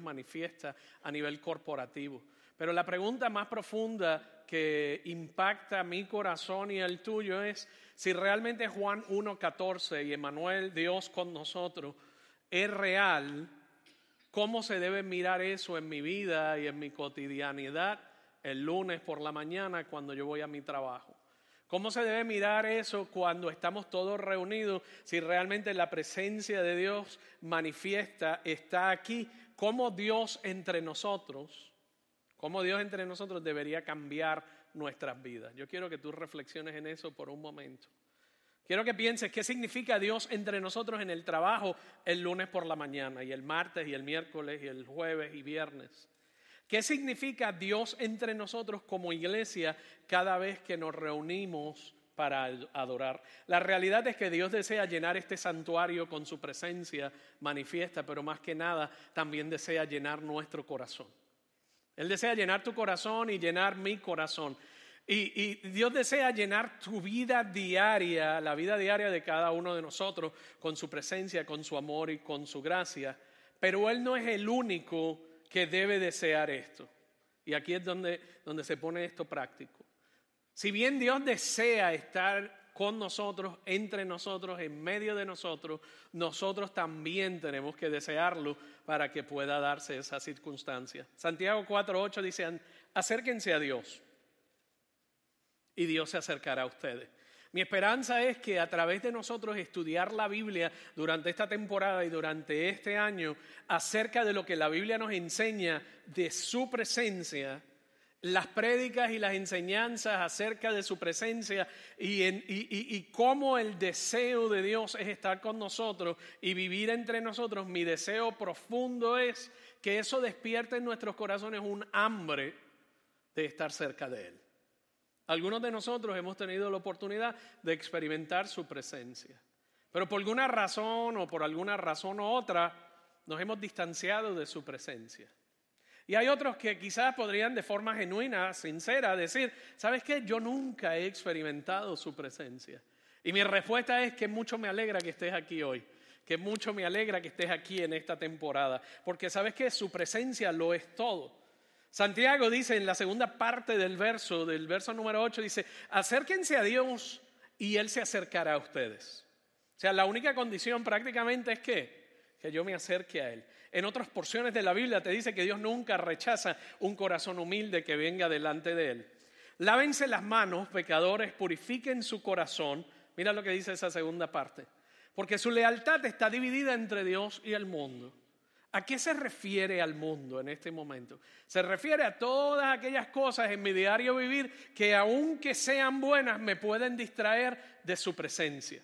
manifiesta a nivel corporativo. Pero la pregunta más profunda que impacta mi corazón y el tuyo es si realmente Juan 1.14 y Emanuel, Dios con nosotros, es real, ¿cómo se debe mirar eso en mi vida y en mi cotidianidad el lunes por la mañana cuando yo voy a mi trabajo? ¿Cómo se debe mirar eso cuando estamos todos reunidos? Si realmente la presencia de Dios manifiesta, está aquí, ¿cómo Dios entre nosotros, cómo Dios entre nosotros debería cambiar nuestras vidas? Yo quiero que tú reflexiones en eso por un momento. Quiero que pienses qué significa Dios entre nosotros en el trabajo el lunes por la mañana y el martes y el miércoles y el jueves y viernes. ¿Qué significa Dios entre nosotros como iglesia cada vez que nos reunimos para adorar? La realidad es que Dios desea llenar este santuario con su presencia manifiesta, pero más que nada también desea llenar nuestro corazón. Él desea llenar tu corazón y llenar mi corazón. Y, Dios desea llenar tu vida diaria, la vida diaria de cada uno de nosotros, con su presencia, con su amor y con su gracia. Pero Él no es el único que debe desear esto. Y aquí es donde, donde se pone esto práctico. Si bien Dios desea estar con nosotros, entre nosotros, en medio de nosotros, nosotros también tenemos que desearlo para que pueda darse esa circunstancia. Santiago 4.8 dice, acérquense a Dios y Dios se acercará a ustedes. Mi esperanza es que a través de nosotros estudiar la Biblia durante esta temporada y durante este año acerca de lo que la Biblia nos enseña de su presencia, las prédicas y las enseñanzas acerca de su presencia y, cómo el deseo de Dios es estar con nosotros y vivir entre nosotros, mi deseo profundo es que eso despierte en nuestros corazones un hambre de estar cerca de Él. Algunos de nosotros hemos tenido la oportunidad de experimentar su presencia, pero por alguna razón o por alguna razón u otra nos hemos distanciado de su presencia. Y hay otros que quizás podrían de forma genuina, sincera, decir, ¿sabes qué? Yo nunca he experimentado su presencia. Y mi respuesta es que mucho me alegra que estés aquí hoy, que mucho me alegra que estés aquí en esta temporada, porque sabes que su presencia lo es todo. Santiago dice en la segunda parte del verso, del verso número 8, dice, acérquense a Dios y Él se acercará a ustedes. O sea, la única condición prácticamente es que, que yo me acerque a Él. En otras porciones de la Biblia te dice que Dios nunca rechaza un corazón humilde que venga delante de Él. Lávense las manos, pecadores, purifiquen su corazón. Mira lo que dice esa segunda parte. Porque su lealtad está dividida entre Dios y el mundo. ¿A qué se refiere al mundo en este momento? Se refiere a todas aquellas cosas en mi diario vivir que aunque sean buenas me pueden distraer de su presencia.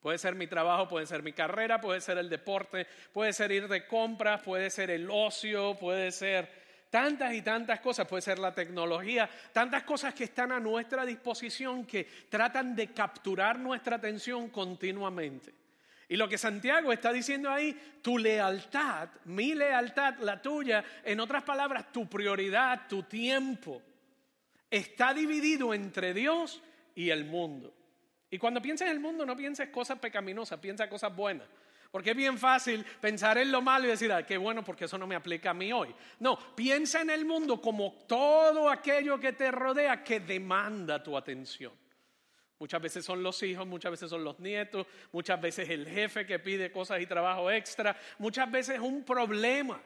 Puede ser mi trabajo, puede ser mi carrera, puede ser el deporte, puede ser ir de compras, puede ser el ocio, puede ser tantas y tantas cosas, puede ser la tecnología, tantas cosas que están a nuestra disposición que tratan de capturar nuestra atención continuamente. Y lo que Santiago está diciendo ahí, tu lealtad, mi lealtad, la tuya, en otras palabras, tu prioridad, tu tiempo, está dividido entre Dios y el mundo. Y cuando pienses en el mundo, no pienses cosas pecaminosas, piensa cosas buenas. Porque es bien fácil pensar en lo malo y decir, ah, qué bueno, porque eso no me aplica a mí hoy. No, piensa en el mundo como todo aquello que te rodea que demanda tu atención. Muchas veces son los hijos, muchas veces son los nietos, muchas veces el jefe que pide cosas y trabajo extra, muchas veces es un problema,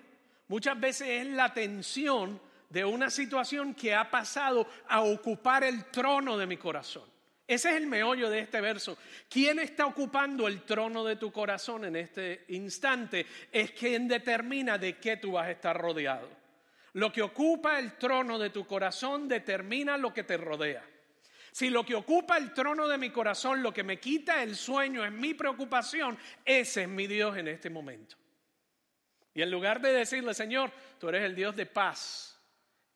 muchas veces es la tensión de una situación que ha pasado a ocupar el trono de mi corazón. Ese es el meollo de este verso. ¿Quién está ocupando el trono de tu corazón en este instante? Es quien determina de qué tú vas a estar rodeado. Lo que ocupa el trono de tu corazón determina lo que te rodea. Si lo que ocupa el trono de mi corazón, lo que me quita el sueño es mi preocupación, ese es mi Dios en este momento. Y en lugar de decirle, Señor, tú eres el Dios de paz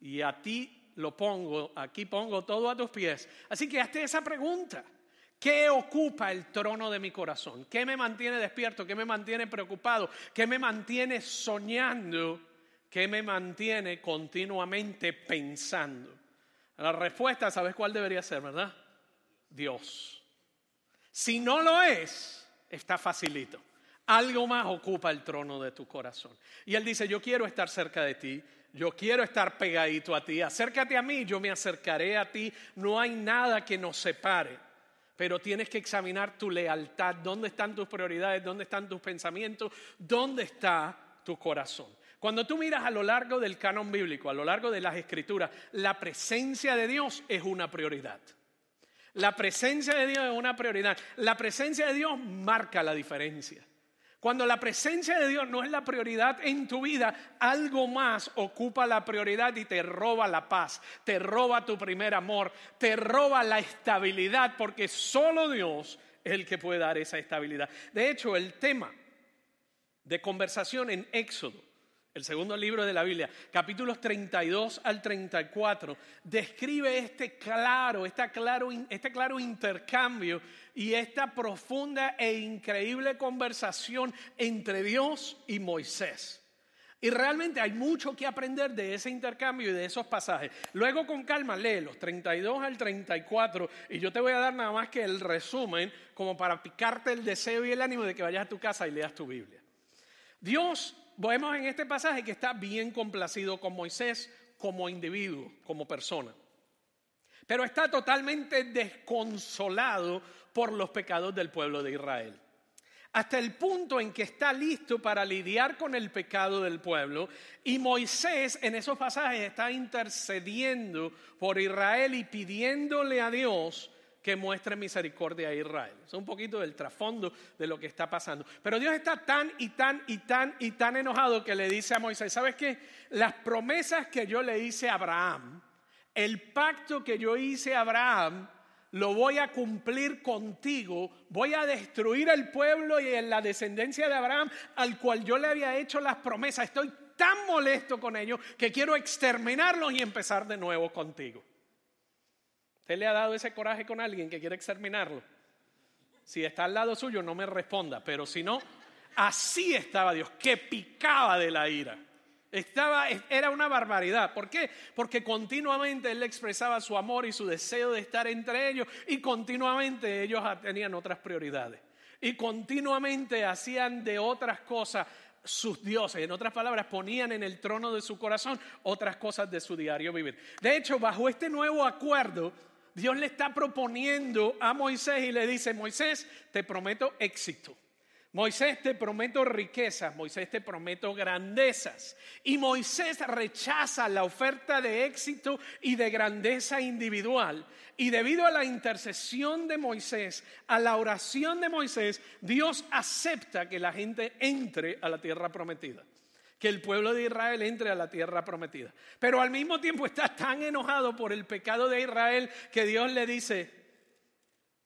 y a ti lo pongo, aquí pongo todo a tus pies. Así que hazte esa pregunta. ¿Qué ocupa el trono de mi corazón? ¿Qué me mantiene despierto? ¿Qué me mantiene preocupado? ¿Qué me mantiene soñando? ¿Qué me mantiene continuamente pensando? La respuesta, ¿sabes cuál debería ser, verdad? Dios. Si no lo es, está facilito. Algo más ocupa el trono de tu corazón. Y Él dice, yo quiero estar cerca de ti, yo quiero estar pegadito a ti, acércate a mí, yo me acercaré a ti, no hay nada que nos separe. Pero tienes que examinar tu lealtad, dónde están tus prioridades, dónde están tus pensamientos, dónde está tu corazón. Cuando tú miras a lo largo del canon bíblico, a lo largo de las escrituras, la presencia de Dios es una prioridad. La presencia de Dios es una prioridad. La presencia de Dios marca la diferencia. Cuando la presencia de Dios no es la prioridad en tu vida, algo más ocupa la prioridad y te roba la paz, te roba tu primer amor, te roba la estabilidad, porque solo Dios es el que puede dar esa estabilidad. De hecho, el tema de conversación en Éxodo el segundo libro de la Biblia, capítulos 32 al 34, describe este claro, este claro, este claro intercambio y esta profunda e increíble conversación entre Dios y Moisés. Y realmente hay mucho que aprender de ese intercambio y de esos pasajes. Luego con calma lee los 32 al 34 y yo te voy a dar nada más que el resumen como para picarte el deseo y el ánimo de que vayas a tu casa y leas tu Biblia. Dios vemos en este pasaje que está bien complacido con Moisés como individuo, como persona. Pero está totalmente desconsolado por los pecados del pueblo de Israel. Hasta el punto en que está listo para lidiar con el pecado del pueblo. Y Moisés en esos pasajes está intercediendo por Israel y pidiéndole a Dios que muestre misericordia a Israel. Es un poquito del trasfondo de lo que está pasando. Pero Dios está tan y tan y tan y tan enojado que le dice a Moisés, ¿sabes qué? Las promesas que yo le hice a Abraham, el pacto que yo hice a Abraham, lo voy a cumplir contigo, voy a destruir el pueblo y en la descendencia de Abraham al cual yo le había hecho las promesas. Estoy tan molesto con ellos que quiero exterminarlos y empezar de nuevo contigo. ¿Usted le ha dado ese coraje con alguien que quiere exterminarlo? Si está al lado suyo, no me responda, pero si no, así estaba Dios, que picaba de la ira. Estaba, era una barbaridad. ¿Por qué? Porque continuamente él expresaba su amor y su deseo de estar entre ellos y continuamente ellos tenían otras prioridades. Y continuamente hacían de otras cosas sus dioses. En otras palabras, ponían en el trono de su corazón otras cosas de su diario vivir. De hecho, bajo este nuevo acuerdo, Dios le está proponiendo a Moisés y le dice, Moisés, te prometo éxito. Moisés, te prometo riquezas, Moisés, te prometo grandezas. Y Moisés rechaza la oferta de éxito y de grandeza individual. Y debido a la intercesión de Moisés, a la oración de Moisés, Dios acepta que la gente entre a la tierra prometida que el pueblo de Israel entre a la tierra prometida. Pero al mismo tiempo está tan enojado por el pecado de Israel que Dios le dice,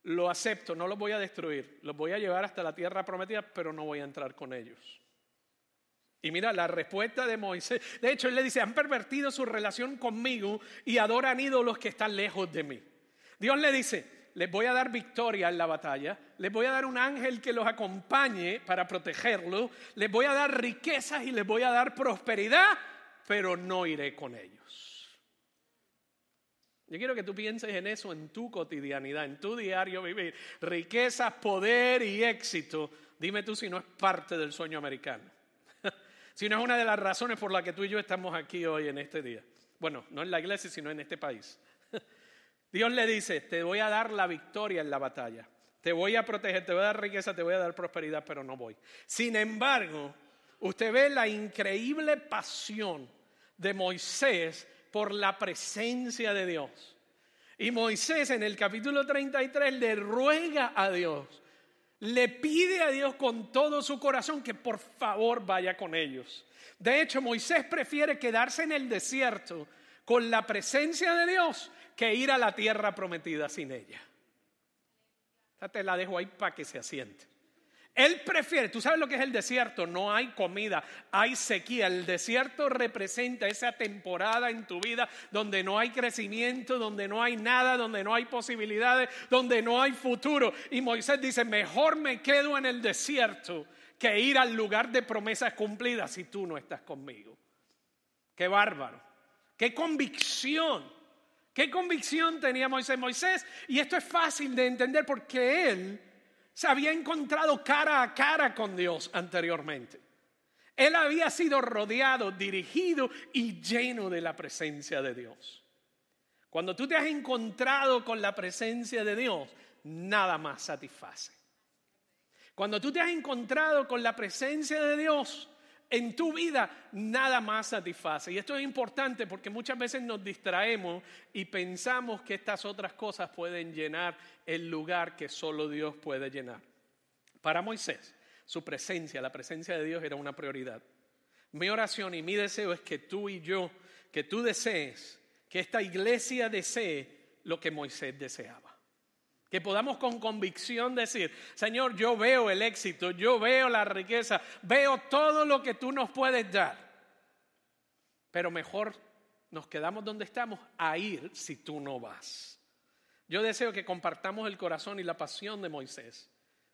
lo acepto, no los voy a destruir, los voy a llevar hasta la tierra prometida, pero no voy a entrar con ellos. Y mira la respuesta de Moisés. De hecho, él le dice, han pervertido su relación conmigo y adoran ídolos que están lejos de mí. Dios le dice, les voy a dar victoria en la batalla, les voy a dar un ángel que los acompañe para protegerlos, les voy a dar riquezas y les voy a dar prosperidad, pero no iré con ellos. Yo quiero que tú pienses en eso en tu cotidianidad, en tu diario vivir. Riquezas, poder y éxito. Dime tú si no es parte del sueño americano. si no es una de las razones por las que tú y yo estamos aquí hoy en este día. Bueno, no en la iglesia, sino en este país. Dios le dice, te voy a dar la victoria en la batalla, te voy a proteger, te voy a dar riqueza, te voy a dar prosperidad, pero no voy. Sin embargo, usted ve la increíble pasión de Moisés por la presencia de Dios. Y Moisés en el capítulo 33 le ruega a Dios, le pide a Dios con todo su corazón que por favor vaya con ellos. De hecho, Moisés prefiere quedarse en el desierto con la presencia de Dios que ir a la tierra prometida sin ella. Ya te la dejo ahí para que se asiente. Él prefiere, tú sabes lo que es el desierto, no hay comida, hay sequía. El desierto representa esa temporada en tu vida donde no hay crecimiento, donde no hay nada, donde no hay posibilidades, donde no hay futuro. Y Moisés dice, mejor me quedo en el desierto que ir al lugar de promesas cumplidas si tú no estás conmigo. Qué bárbaro, qué convicción ¿Qué convicción tenía Moisés? Moisés, y esto es fácil de entender porque él se había encontrado cara a cara con Dios anteriormente. Él había sido rodeado, dirigido y lleno de la presencia de Dios. Cuando tú te has encontrado con la presencia de Dios, nada más satisface. Cuando tú te has encontrado con la presencia de Dios en tu vida, nada más satisface. Y esto es importante porque muchas veces nos distraemos y pensamos que estas otras cosas pueden llenar el lugar que solo Dios puede llenar. Para Moisés, su presencia, la presencia de Dios era una prioridad. Mi oración y mi deseo es que tú y yo, que tú desees que esta iglesia desee lo que Moisés deseaba. Que podamos con convicción decir, Señor, yo veo el éxito, yo veo la riqueza, veo todo lo que tú nos puedes dar. Pero mejor nos quedamos donde estamos a ir si tú no vas. Yo deseo que compartamos el corazón y la pasión de Moisés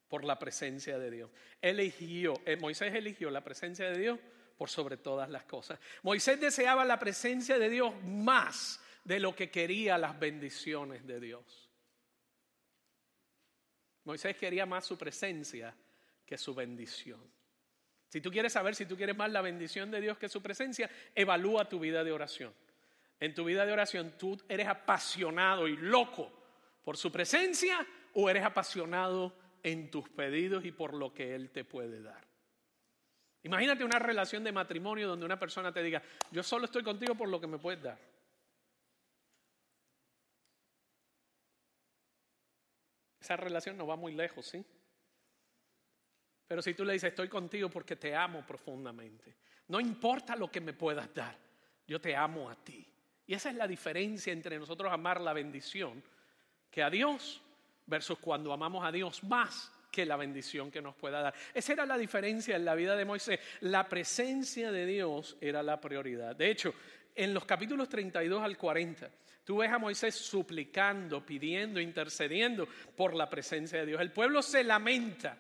por la presencia de Dios. Eligió, eh, Moisés eligió la presencia de Dios por sobre todas las cosas. Moisés deseaba la presencia de Dios más de lo que quería las bendiciones de Dios. Moisés quería más su presencia que su bendición. Si tú quieres saber si tú quieres más la bendición de Dios que su presencia, evalúa tu vida de oración. En tu vida de oración, ¿tú eres apasionado y loco por su presencia o eres apasionado en tus pedidos y por lo que Él te puede dar? Imagínate una relación de matrimonio donde una persona te diga, yo solo estoy contigo por lo que me puedes dar. Esa relación no va muy lejos, ¿sí? Pero si tú le dices, estoy contigo porque te amo profundamente, no importa lo que me puedas dar, yo te amo a ti. Y esa es la diferencia entre nosotros amar la bendición que a Dios versus cuando amamos a Dios más que la bendición que nos pueda dar. Esa era la diferencia en la vida de Moisés. La presencia de Dios era la prioridad. De hecho, en los capítulos 32 al 40, tú ves a Moisés suplicando, pidiendo, intercediendo por la presencia de Dios. El pueblo se lamenta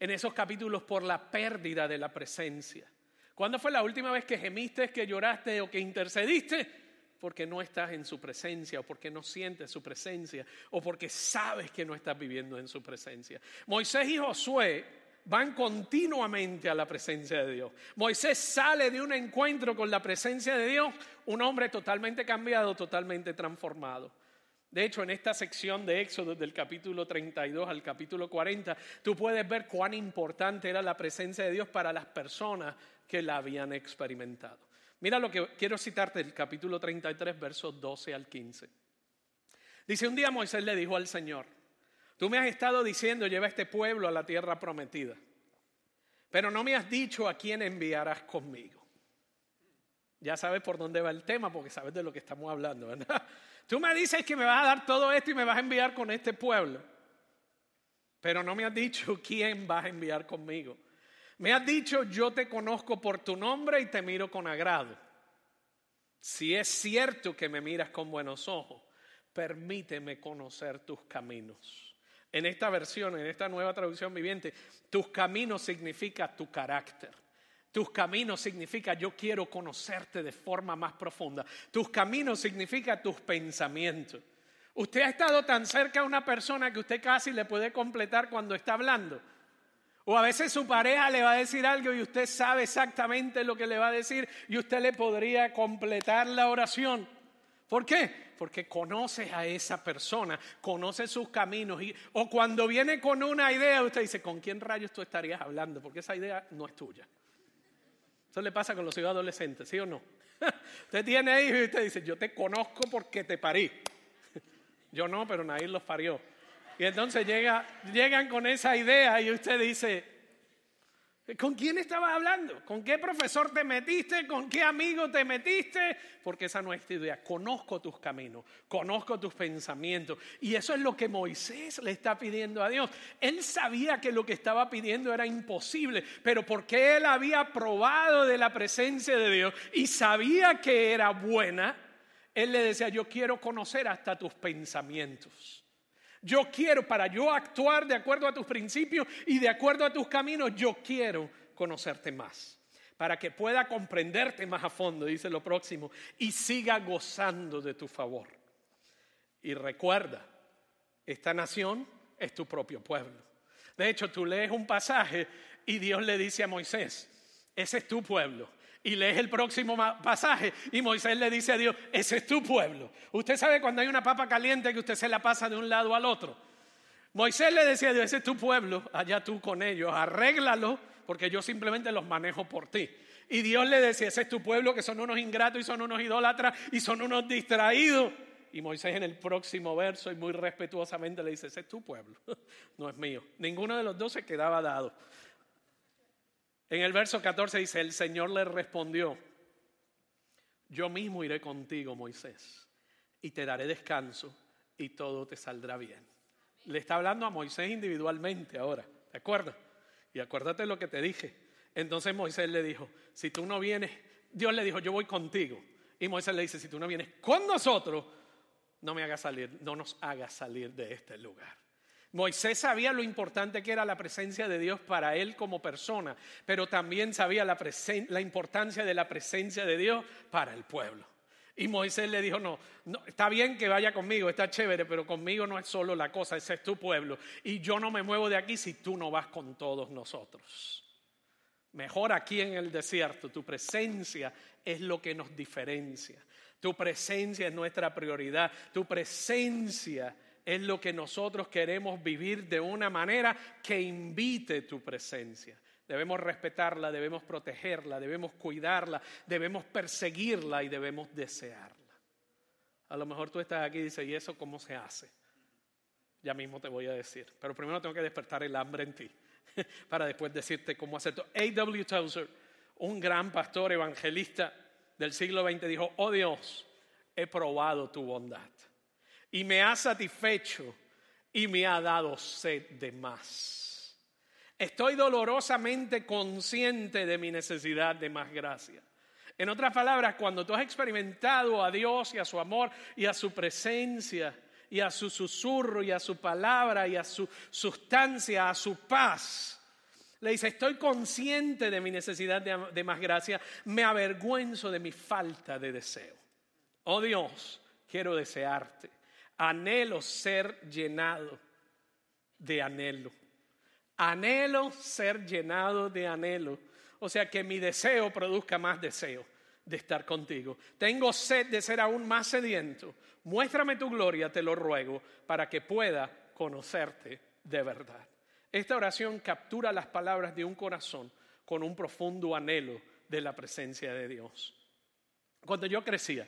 en esos capítulos por la pérdida de la presencia. ¿Cuándo fue la última vez que gemiste, que lloraste o que intercediste? porque no estás en su presencia o porque no sientes su presencia o porque sabes que no estás viviendo en su presencia. Moisés y Josué van continuamente a la presencia de Dios. Moisés sale de un encuentro con la presencia de Dios, un hombre totalmente cambiado, totalmente transformado. De hecho, en esta sección de Éxodo, del capítulo 32 al capítulo 40, tú puedes ver cuán importante era la presencia de Dios para las personas que la habían experimentado. Mira lo que quiero citarte del capítulo 33, versos 12 al 15. Dice, un día Moisés le dijo al Señor, tú me has estado diciendo, lleva este pueblo a la tierra prometida, pero no me has dicho a quién enviarás conmigo. Ya sabes por dónde va el tema, porque sabes de lo que estamos hablando, ¿verdad? Tú me dices que me vas a dar todo esto y me vas a enviar con este pueblo, pero no me has dicho quién vas a enviar conmigo. Me has dicho, yo te conozco por tu nombre y te miro con agrado. Si es cierto que me miras con buenos ojos, permíteme conocer tus caminos. En esta versión, en esta nueva traducción viviente, tus caminos significa tu carácter. Tus caminos significa yo quiero conocerte de forma más profunda. Tus caminos significa tus pensamientos. Usted ha estado tan cerca a una persona que usted casi le puede completar cuando está hablando. O a veces su pareja le va a decir algo y usted sabe exactamente lo que le va a decir y usted le podría completar la oración. ¿Por qué? Porque conoce a esa persona, conoce sus caminos. Y, o cuando viene con una idea, usted dice, ¿con quién rayos tú estarías hablando? Porque esa idea no es tuya. Eso le pasa con los hijos adolescentes, ¿sí o no? usted tiene hijos y usted dice, yo te conozco porque te parí. yo no, pero nadie los parió. Y entonces llega, llegan con esa idea y usted dice, ¿con quién estabas hablando? ¿Con qué profesor te metiste? ¿Con qué amigo te metiste? Porque esa no es tu idea. Conozco tus caminos, conozco tus pensamientos. Y eso es lo que Moisés le está pidiendo a Dios. Él sabía que lo que estaba pidiendo era imposible, pero porque él había probado de la presencia de Dios y sabía que era buena, él le decía, yo quiero conocer hasta tus pensamientos. Yo quiero, para yo actuar de acuerdo a tus principios y de acuerdo a tus caminos, yo quiero conocerte más. Para que pueda comprenderte más a fondo, dice lo próximo, y siga gozando de tu favor. Y recuerda, esta nación es tu propio pueblo. De hecho, tú lees un pasaje y Dios le dice a Moisés, ese es tu pueblo. Y lees el próximo pasaje y Moisés le dice a Dios, ese es tu pueblo. Usted sabe cuando hay una papa caliente que usted se la pasa de un lado al otro. Moisés le decía a Dios, ese es tu pueblo, allá tú con ellos, arréglalo porque yo simplemente los manejo por ti. Y Dios le decía, ese es tu pueblo que son unos ingratos y son unos idólatras y son unos distraídos. Y Moisés en el próximo verso y muy respetuosamente le dice, ese es tu pueblo, no es mío. Ninguno de los dos se quedaba dado. En el verso 14 dice, el Señor le respondió, yo mismo iré contigo, Moisés, y te daré descanso y todo te saldrá bien. Le está hablando a Moisés individualmente ahora, ¿de acuerdo? Y acuérdate lo que te dije. Entonces Moisés le dijo, si tú no vienes, Dios le dijo, yo voy contigo. Y Moisés le dice, si tú no vienes con nosotros, no me hagas salir, no nos hagas salir de este lugar. Moisés sabía lo importante que era la presencia de Dios para él como persona, pero también sabía la, importancia de la presencia de Dios para el pueblo. Y Moisés le dijo, no, no, está bien que vaya conmigo, está chévere, pero conmigo no es solo la cosa, ese es tu pueblo. Y yo no me muevo de aquí si tú no vas con todos nosotros. Mejor aquí en el desierto, tu presencia es lo que nos diferencia. Tu presencia es nuestra prioridad. Tu presencia es lo que nosotros queremos vivir de una manera que invite tu presencia. Debemos respetarla, debemos protegerla, debemos cuidarla, debemos perseguirla y debemos desearla. A lo mejor tú estás aquí y dices, ¿y eso cómo se hace? Ya mismo te voy a decir, pero primero tengo que despertar el hambre en ti para después decirte cómo hacerlo. A.W. Tozer, un gran pastor evangelista del siglo XX, dijo, oh Dios, he probado tu bondad y me ha satisfecho y me ha dado sed de más. Estoy dolorosamente consciente de mi necesidad de más gracia. En otras palabras, cuando tú has experimentado a Dios y a su amor y a su presencia y a su susurro y a su palabra y a su sustancia, a su paz, le dice, estoy consciente de mi necesidad de, de más gracia, me avergüenzo de mi falta de deseo. Oh Dios, quiero desearte Anhelo ser llenado de anhelo. Anhelo ser llenado de anhelo. O sea, que mi deseo produzca más deseo de estar contigo. Tengo sed de ser aún más sediento. Muéstrame tu gloria, te lo ruego, para que pueda conocerte de verdad. Esta oración captura las palabras de un corazón con un profundo anhelo de la presencia de Dios. Cuando yo crecía,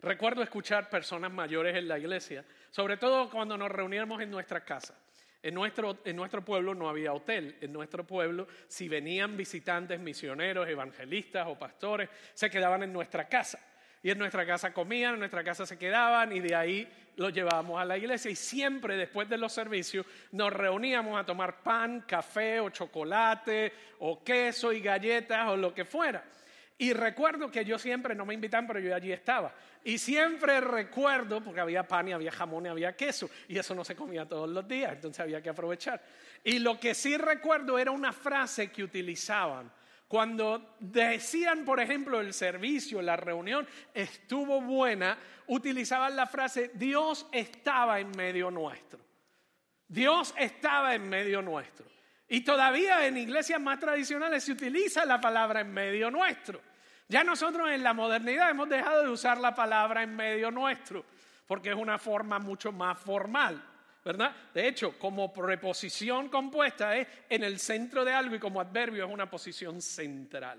Recuerdo escuchar personas mayores en la iglesia, sobre todo cuando nos reuníamos en nuestra casa. En nuestro, en nuestro pueblo no había hotel. En nuestro pueblo, si venían visitantes, misioneros, evangelistas o pastores, se quedaban en nuestra casa. Y en nuestra casa comían, en nuestra casa se quedaban y de ahí los llevábamos a la iglesia. Y siempre después de los servicios nos reuníamos a tomar pan, café o chocolate o queso y galletas o lo que fuera. Y recuerdo que yo siempre, no me invitan, pero yo allí estaba. Y siempre recuerdo, porque había pan y había jamón y había queso, y eso no se comía todos los días, entonces había que aprovechar. Y lo que sí recuerdo era una frase que utilizaban. Cuando decían, por ejemplo, el servicio, la reunión estuvo buena, utilizaban la frase, Dios estaba en medio nuestro. Dios estaba en medio nuestro. Y todavía en iglesias más tradicionales se utiliza la palabra en medio nuestro. Ya nosotros en la modernidad hemos dejado de usar la palabra en medio nuestro, porque es una forma mucho más formal, ¿verdad? De hecho, como preposición compuesta es en el centro de algo y como adverbio es una posición central.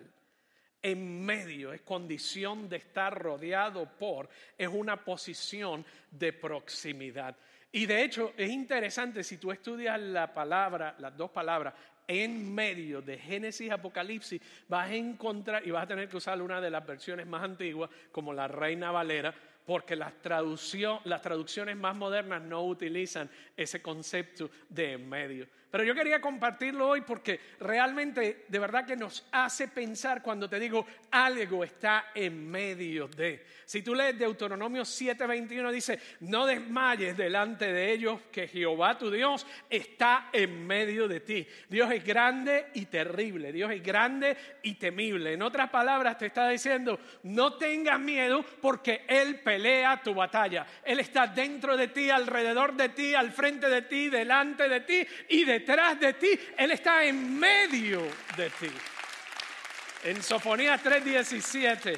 En medio es condición de estar rodeado por, es una posición de proximidad. Y de hecho es interesante si tú estudias la palabra, las dos palabras, en medio de Génesis Apocalipsis, vas a encontrar, y vas a tener que usar una de las versiones más antiguas, como la Reina Valera, porque las, traducciones más modernas no utilizan ese concepto de en medio. Pero yo quería compartirlo hoy porque realmente de verdad que nos hace pensar cuando te digo algo está en medio de. Si tú lees Deuteronomio 7:21 dice, no desmayes delante de ellos que Jehová tu Dios está en medio de ti. Dios es grande y terrible, Dios es grande y temible. En otras palabras te está diciendo, no tengas miedo porque Él pelea pelea tu batalla. Él está dentro de ti, alrededor de ti, al frente de ti, delante de ti y detrás de ti. Él está en medio de ti. En Sofonías 3:17,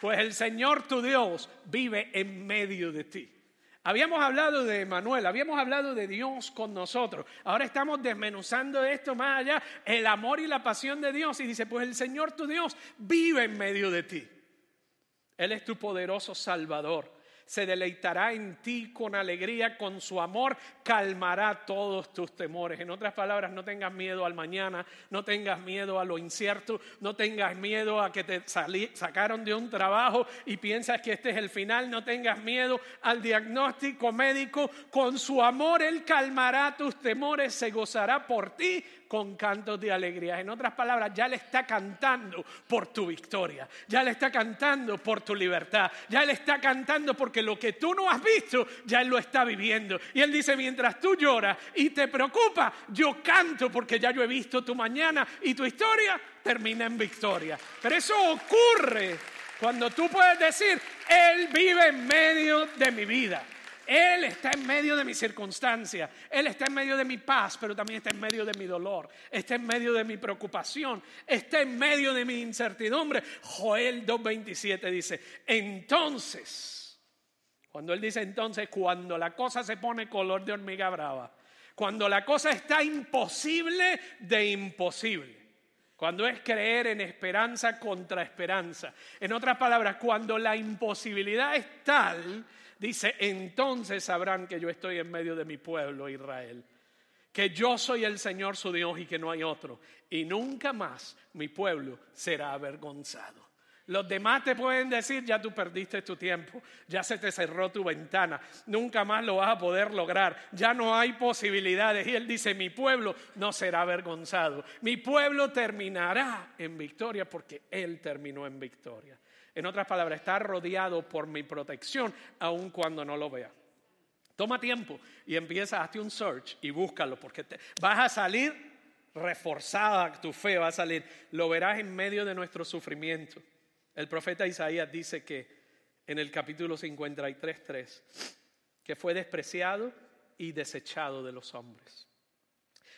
pues el Señor tu Dios vive en medio de ti. Habíamos hablado de Manuel, habíamos hablado de Dios con nosotros. Ahora estamos desmenuzando esto más allá, el amor y la pasión de Dios. Y dice, pues el Señor tu Dios vive en medio de ti. Él es tu poderoso Salvador. Se deleitará en ti con alegría, con su amor, calmará todos tus temores. En otras palabras, no tengas miedo al mañana, no tengas miedo a lo incierto, no tengas miedo a que te sacaron de un trabajo y piensas que este es el final, no tengas miedo al diagnóstico médico, con su amor Él calmará tus temores, se gozará por ti con cantos de alegría. En otras palabras, ya le está cantando por tu victoria, ya le está cantando por tu libertad, ya le está cantando porque lo que tú no has visto, ya él lo está viviendo. Y él dice, mientras tú lloras y te preocupa, yo canto porque ya yo he visto tu mañana y tu historia termina en victoria. Pero eso ocurre cuando tú puedes decir, Él vive en medio de mi vida. Él está en medio de mi circunstancia, Él está en medio de mi paz, pero también está en medio de mi dolor, está en medio de mi preocupación, está en medio de mi incertidumbre. Joel 2.27 dice, entonces, cuando Él dice entonces, cuando la cosa se pone color de hormiga brava, cuando la cosa está imposible de imposible. Cuando es creer en esperanza contra esperanza. En otras palabras, cuando la imposibilidad es tal Dice, entonces sabrán que yo estoy en medio de mi pueblo Israel, que yo soy el Señor su Dios y que no hay otro, y nunca más mi pueblo será avergonzado. Los demás te pueden decir, ya tú perdiste tu tiempo, ya se te cerró tu ventana, nunca más lo vas a poder lograr, ya no hay posibilidades. Y él dice, mi pueblo no será avergonzado, mi pueblo terminará en victoria porque él terminó en victoria. En otras palabras, está rodeado por mi protección aun cuando no lo vea. Toma tiempo y empieza, hazte un search y búscalo porque te, vas a salir reforzada tu fe, va a salir. Lo verás en medio de nuestro sufrimiento. El profeta Isaías dice que en el capítulo 53.3 que fue despreciado y desechado de los hombres.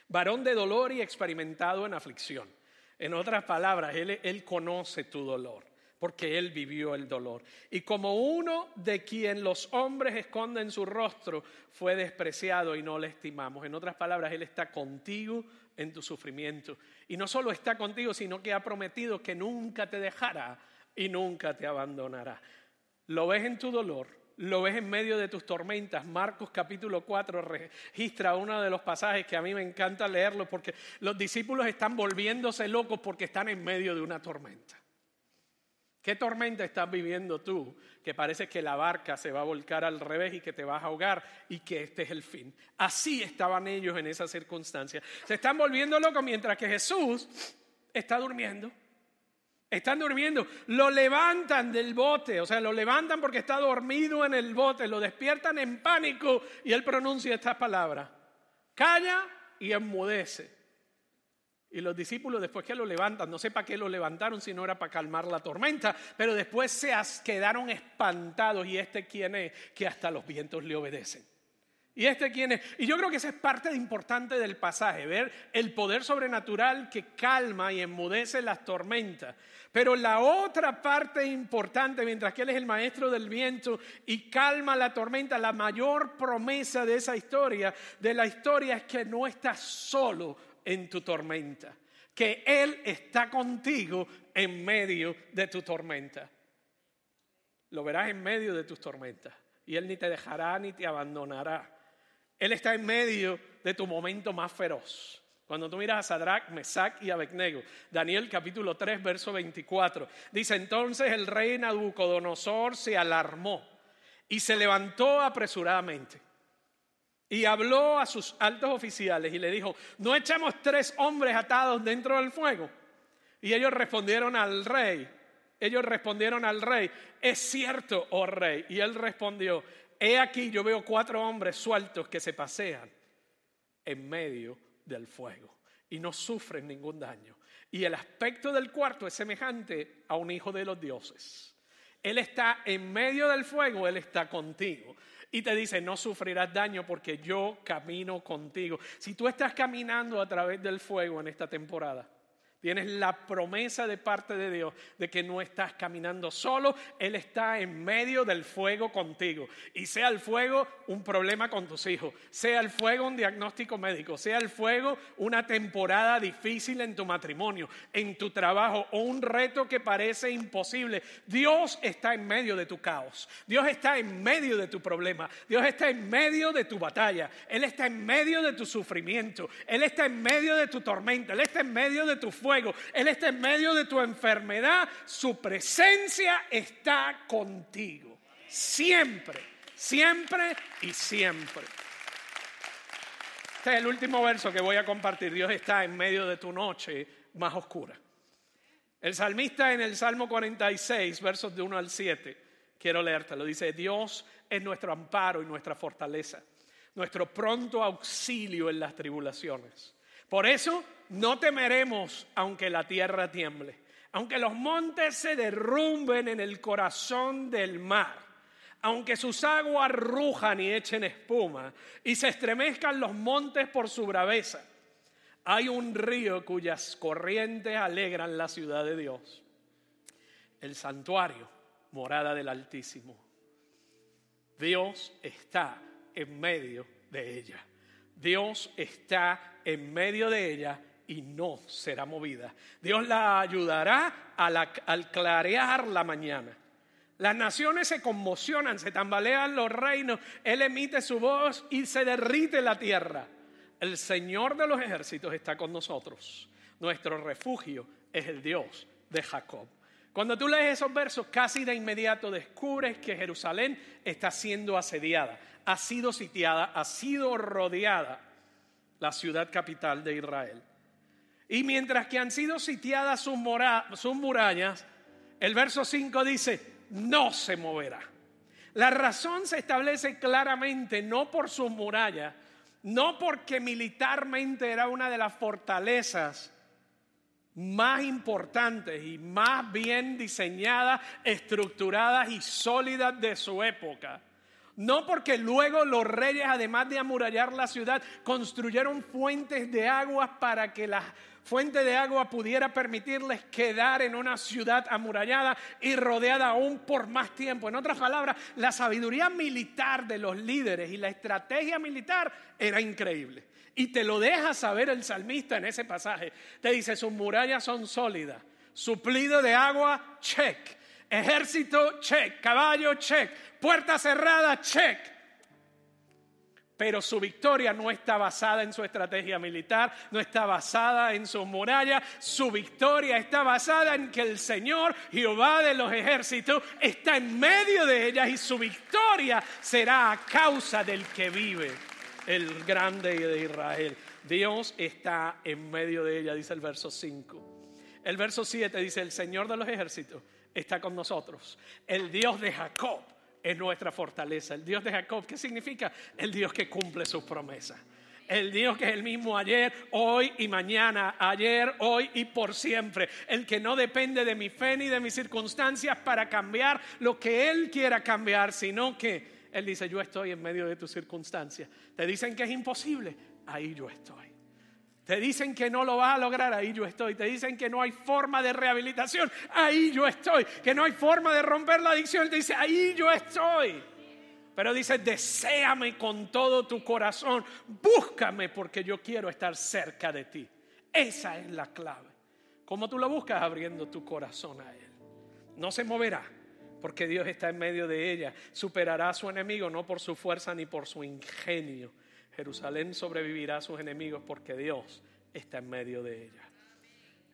Varón de dolor y experimentado en aflicción. En otras palabras, él, él conoce tu dolor porque él vivió el dolor. Y como uno de quien los hombres esconden su rostro, fue despreciado y no le estimamos. En otras palabras, Él está contigo en tu sufrimiento. Y no solo está contigo, sino que ha prometido que nunca te dejará y nunca te abandonará. Lo ves en tu dolor, lo ves en medio de tus tormentas. Marcos capítulo 4 registra uno de los pasajes que a mí me encanta leerlo porque los discípulos están volviéndose locos porque están en medio de una tormenta. ¿Qué tormenta estás viviendo tú? Que parece que la barca se va a volcar al revés y que te vas a ahogar y que este es el fin. Así estaban ellos en esa circunstancia. Se están volviendo locos mientras que Jesús está durmiendo. Están durmiendo, lo levantan del bote, o sea, lo levantan porque está dormido en el bote, lo despiertan en pánico y él pronuncia estas palabras. Calla y enmudece. Y los discípulos después que lo levantan, no sé para qué lo levantaron si no era para calmar la tormenta, pero después se quedaron espantados y este quién es que hasta los vientos le obedecen. Y este quién es. Y yo creo que esa es parte importante del pasaje, ver el poder sobrenatural que calma y enmudece las tormentas. Pero la otra parte importante, mientras que Él es el maestro del viento y calma la tormenta, la mayor promesa de esa historia, de la historia es que no estás solo en tu tormenta, que Él está contigo en medio de tu tormenta. Lo verás en medio de tus tormentas y Él ni te dejará ni te abandonará. Él está en medio de tu momento más feroz. Cuando tú miras a Sadrach, Mesach y Abednego, Daniel capítulo 3, verso 24, dice entonces el rey Nabucodonosor se alarmó y se levantó apresuradamente y habló a sus altos oficiales y le dijo, ¿no echamos tres hombres atados dentro del fuego? Y ellos respondieron al rey, ellos respondieron al rey, es cierto, oh rey. Y él respondió, he aquí yo veo cuatro hombres sueltos que se pasean en medio del fuego y no sufren ningún daño. Y el aspecto del cuarto es semejante a un hijo de los dioses. Él está en medio del fuego, Él está contigo. Y te dice, no sufrirás daño porque yo camino contigo. Si tú estás caminando a través del fuego en esta temporada, Tienes la promesa de parte de Dios de que no estás caminando solo, Él está en medio del fuego contigo. Y sea el fuego un problema con tus hijos, sea el fuego un diagnóstico médico, sea el fuego una temporada difícil en tu matrimonio, en tu trabajo o un reto que parece imposible. Dios está en medio de tu caos, Dios está en medio de tu problema, Dios está en medio de tu batalla, Él está en medio de tu sufrimiento, Él está en medio de tu tormenta, Él está en medio de tu fuego él está en medio de tu enfermedad. Su presencia está contigo. Siempre, siempre y siempre. Este es el último verso que voy a compartir. Dios está en medio de tu noche más oscura. El salmista en el Salmo 46, versos de 1 al 7, quiero leértelo. Dice, Dios es nuestro amparo y nuestra fortaleza, nuestro pronto auxilio en las tribulaciones. Por eso no temeremos aunque la tierra tiemble, aunque los montes se derrumben en el corazón del mar, aunque sus aguas rujan y echen espuma y se estremezcan los montes por su braveza. Hay un río cuyas corrientes alegran la ciudad de Dios, el santuario, morada del Altísimo. Dios está en medio de ella. Dios está en medio de ella y no será movida. Dios la ayudará al clarear la mañana. Las naciones se conmocionan, se tambalean los reinos, Él emite su voz y se derrite la tierra. El Señor de los ejércitos está con nosotros. Nuestro refugio es el Dios de Jacob. Cuando tú lees esos versos, casi de inmediato descubres que Jerusalén está siendo asediada, ha sido sitiada, ha sido rodeada, la ciudad capital de Israel. Y mientras que han sido sitiadas sus, murallas, el verso 5 dice, no se moverá. La razón se establece claramente no por sus murallas, no porque militarmente era una de las fortalezas más importantes y más bien diseñadas, estructuradas y sólidas de su época no porque luego los reyes, además de amurallar la ciudad, construyeron fuentes de agua para que la fuente de agua pudiera permitirles quedar en una ciudad amurallada y rodeada aún por más tiempo. En otras palabras, la sabiduría militar de los líderes y la estrategia militar era increíble. Y te lo deja saber el salmista en ese pasaje. Te dice, sus murallas son sólidas. Suplido de agua, check. Ejército, check. Caballo, check puerta cerrada, check. Pero su victoria no está basada en su estrategia militar, no está basada en sus murallas, su victoria está basada en que el Señor, Jehová de los ejércitos, está en medio de ellas y su victoria será a causa del que vive, el grande de Israel. Dios está en medio de ella, dice el verso 5. El verso 7 dice, el Señor de los ejércitos está con nosotros, el Dios de Jacob es nuestra fortaleza. El Dios de Jacob, ¿qué significa? El Dios que cumple sus promesas. El Dios que es el mismo ayer, hoy y mañana, ayer, hoy y por siempre. El que no depende de mi fe ni de mis circunstancias para cambiar lo que Él quiera cambiar, sino que Él dice, yo estoy en medio de tus circunstancias. Te dicen que es imposible, ahí yo estoy. Te dicen que no lo vas a lograr, ahí yo estoy. Te dicen que no hay forma de rehabilitación, ahí yo estoy. Que no hay forma de romper la adicción, te dice, ahí yo estoy. Pero dice, deséame con todo tu corazón, búscame porque yo quiero estar cerca de ti. Esa es la clave. ¿Cómo tú lo buscas? Abriendo tu corazón a Él. No se moverá porque Dios está en medio de ella. Superará a su enemigo no por su fuerza ni por su ingenio Jerusalén sobrevivirá a sus enemigos porque Dios está en medio de ella.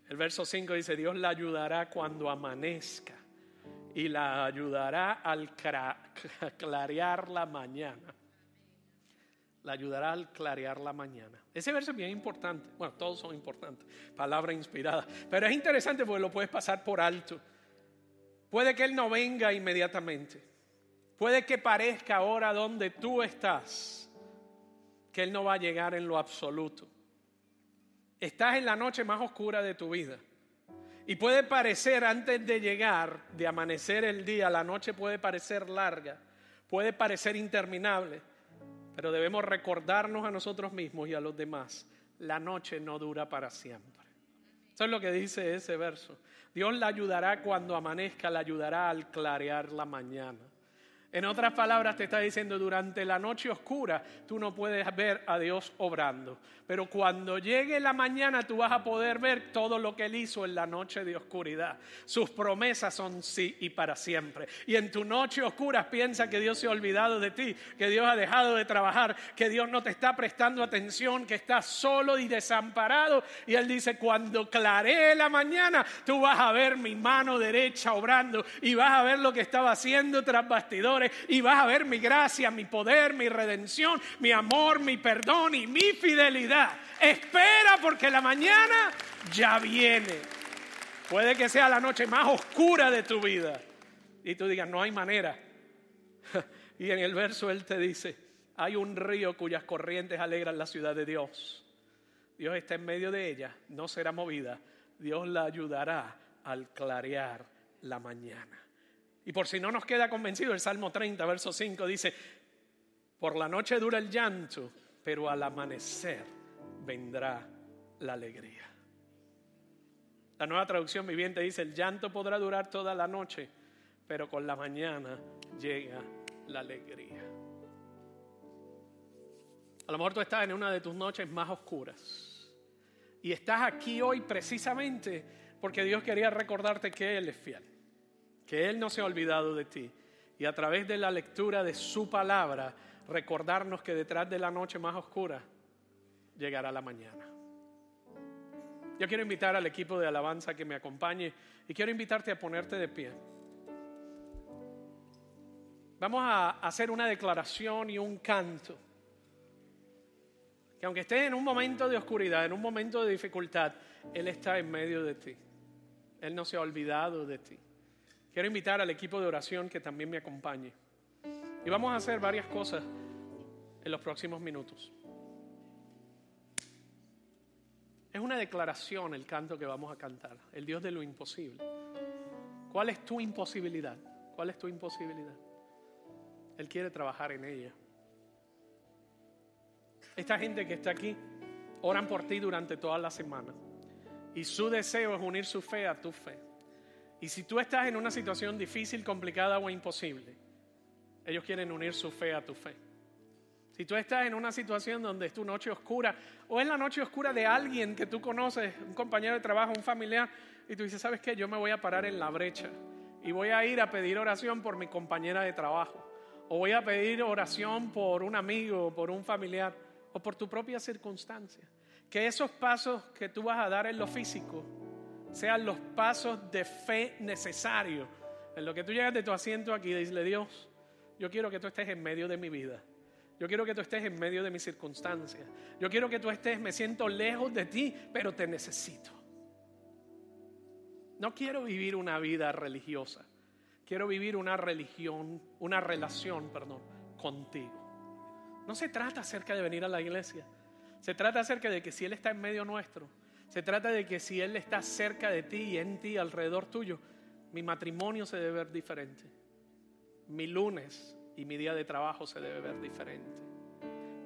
El verso 5 dice, Dios la ayudará cuando amanezca y la ayudará al clarear la mañana. La ayudará al clarear la mañana. Ese verso es bien importante. Bueno, todos son importantes. Palabra inspirada. Pero es interesante porque lo puedes pasar por alto. Puede que Él no venga inmediatamente. Puede que parezca ahora donde tú estás que Él no va a llegar en lo absoluto. Estás en la noche más oscura de tu vida. Y puede parecer, antes de llegar, de amanecer el día, la noche puede parecer larga, puede parecer interminable, pero debemos recordarnos a nosotros mismos y a los demás, la noche no dura para siempre. Eso es lo que dice ese verso. Dios la ayudará cuando amanezca, la ayudará al clarear la mañana. En otras palabras, te está diciendo, durante la noche oscura tú no puedes ver a Dios obrando. Pero cuando llegue la mañana tú vas a poder ver todo lo que Él hizo en la noche de oscuridad. Sus promesas son sí y para siempre. Y en tu noche oscura piensa que Dios se ha olvidado de ti, que Dios ha dejado de trabajar, que Dios no te está prestando atención, que estás solo y desamparado. Y Él dice, cuando claree la mañana, tú vas a ver mi mano derecha obrando y vas a ver lo que estaba haciendo tras bastidores y vas a ver mi gracia, mi poder, mi redención, mi amor, mi perdón y mi fidelidad. Espera porque la mañana ya viene. Puede que sea la noche más oscura de tu vida. Y tú digas, no hay manera. Y en el verso él te dice, hay un río cuyas corrientes alegran la ciudad de Dios. Dios está en medio de ella, no será movida. Dios la ayudará al clarear la mañana. Y por si no nos queda convencido, el Salmo 30, verso 5 dice, por la noche dura el llanto, pero al amanecer vendrá la alegría. La nueva traducción viviente dice, el llanto podrá durar toda la noche, pero con la mañana llega la alegría. A lo mejor tú estás en una de tus noches más oscuras y estás aquí hoy precisamente porque Dios quería recordarte que Él es fiel, que Él no se ha olvidado de ti y a través de la lectura de su palabra recordarnos que detrás de la noche más oscura llegará la mañana. Yo quiero invitar al equipo de alabanza que me acompañe y quiero invitarte a ponerte de pie. Vamos a hacer una declaración y un canto. Que aunque estés en un momento de oscuridad, en un momento de dificultad, Él está en medio de ti. Él no se ha olvidado de ti. Quiero invitar al equipo de oración que también me acompañe. Y vamos a hacer varias cosas en los próximos minutos. Es una declaración el canto que vamos a cantar, el Dios de lo imposible. ¿Cuál es tu imposibilidad? ¿Cuál es tu imposibilidad? Él quiere trabajar en ella. Esta gente que está aquí oran por ti durante toda la semana y su deseo es unir su fe a tu fe. Y si tú estás en una situación difícil, complicada o imposible, ellos quieren unir su fe a tu fe. Si tú estás en una situación donde es tu noche oscura o es la noche oscura de alguien que tú conoces, un compañero de trabajo, un familiar, y tú dices, ¿sabes qué? Yo me voy a parar en la brecha y voy a ir a pedir oración por mi compañera de trabajo o voy a pedir oración por un amigo, por un familiar o por tu propia circunstancia. Que esos pasos que tú vas a dar en lo físico sean los pasos de fe necesarios. En lo que tú llegas de tu asiento aquí dices, Dios, yo quiero que tú estés en medio de mi vida. Yo quiero que tú estés en medio de mis circunstancias. Yo quiero que tú estés, me siento lejos de ti, pero te necesito. No quiero vivir una vida religiosa. Quiero vivir una religión, una relación, perdón, contigo. No se trata acerca de venir a la iglesia. Se trata acerca de que si Él está en medio nuestro, se trata de que si Él está cerca de ti y en ti, alrededor tuyo, mi matrimonio se debe ver diferente. Mi lunes y mi día de trabajo se debe ver diferente.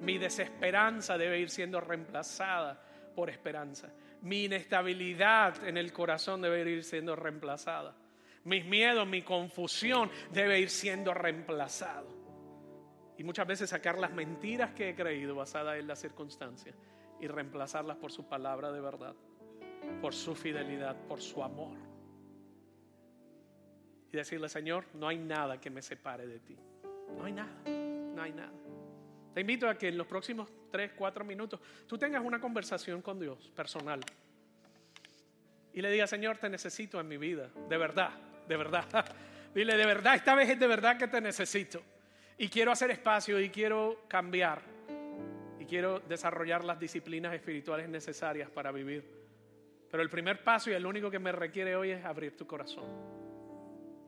Mi desesperanza debe ir siendo reemplazada por esperanza. Mi inestabilidad en el corazón debe ir siendo reemplazada. Mis miedos, mi confusión debe ir siendo reemplazado. Y muchas veces sacar las mentiras que he creído basadas en las circunstancias y reemplazarlas por su palabra de verdad, por su fidelidad, por su amor. Y decirle, Señor, no hay nada que me separe de ti. No hay nada, no hay nada. Te invito a que en los próximos 3, 4 minutos tú tengas una conversación con Dios personal. Y le digas, Señor, te necesito en mi vida, de verdad, de verdad. Dile, de verdad, esta vez es de verdad que te necesito. Y quiero hacer espacio y quiero cambiar. Quiero desarrollar las disciplinas espirituales necesarias para vivir. Pero el primer paso y el único que me requiere hoy es abrir tu corazón.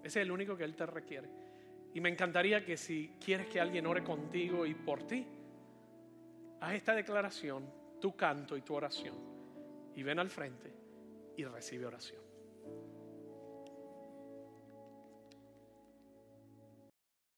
Ese es el único que Él te requiere. Y me encantaría que si quieres que alguien ore contigo y por ti, haz esta declaración, tu canto y tu oración. Y ven al frente y recibe oración.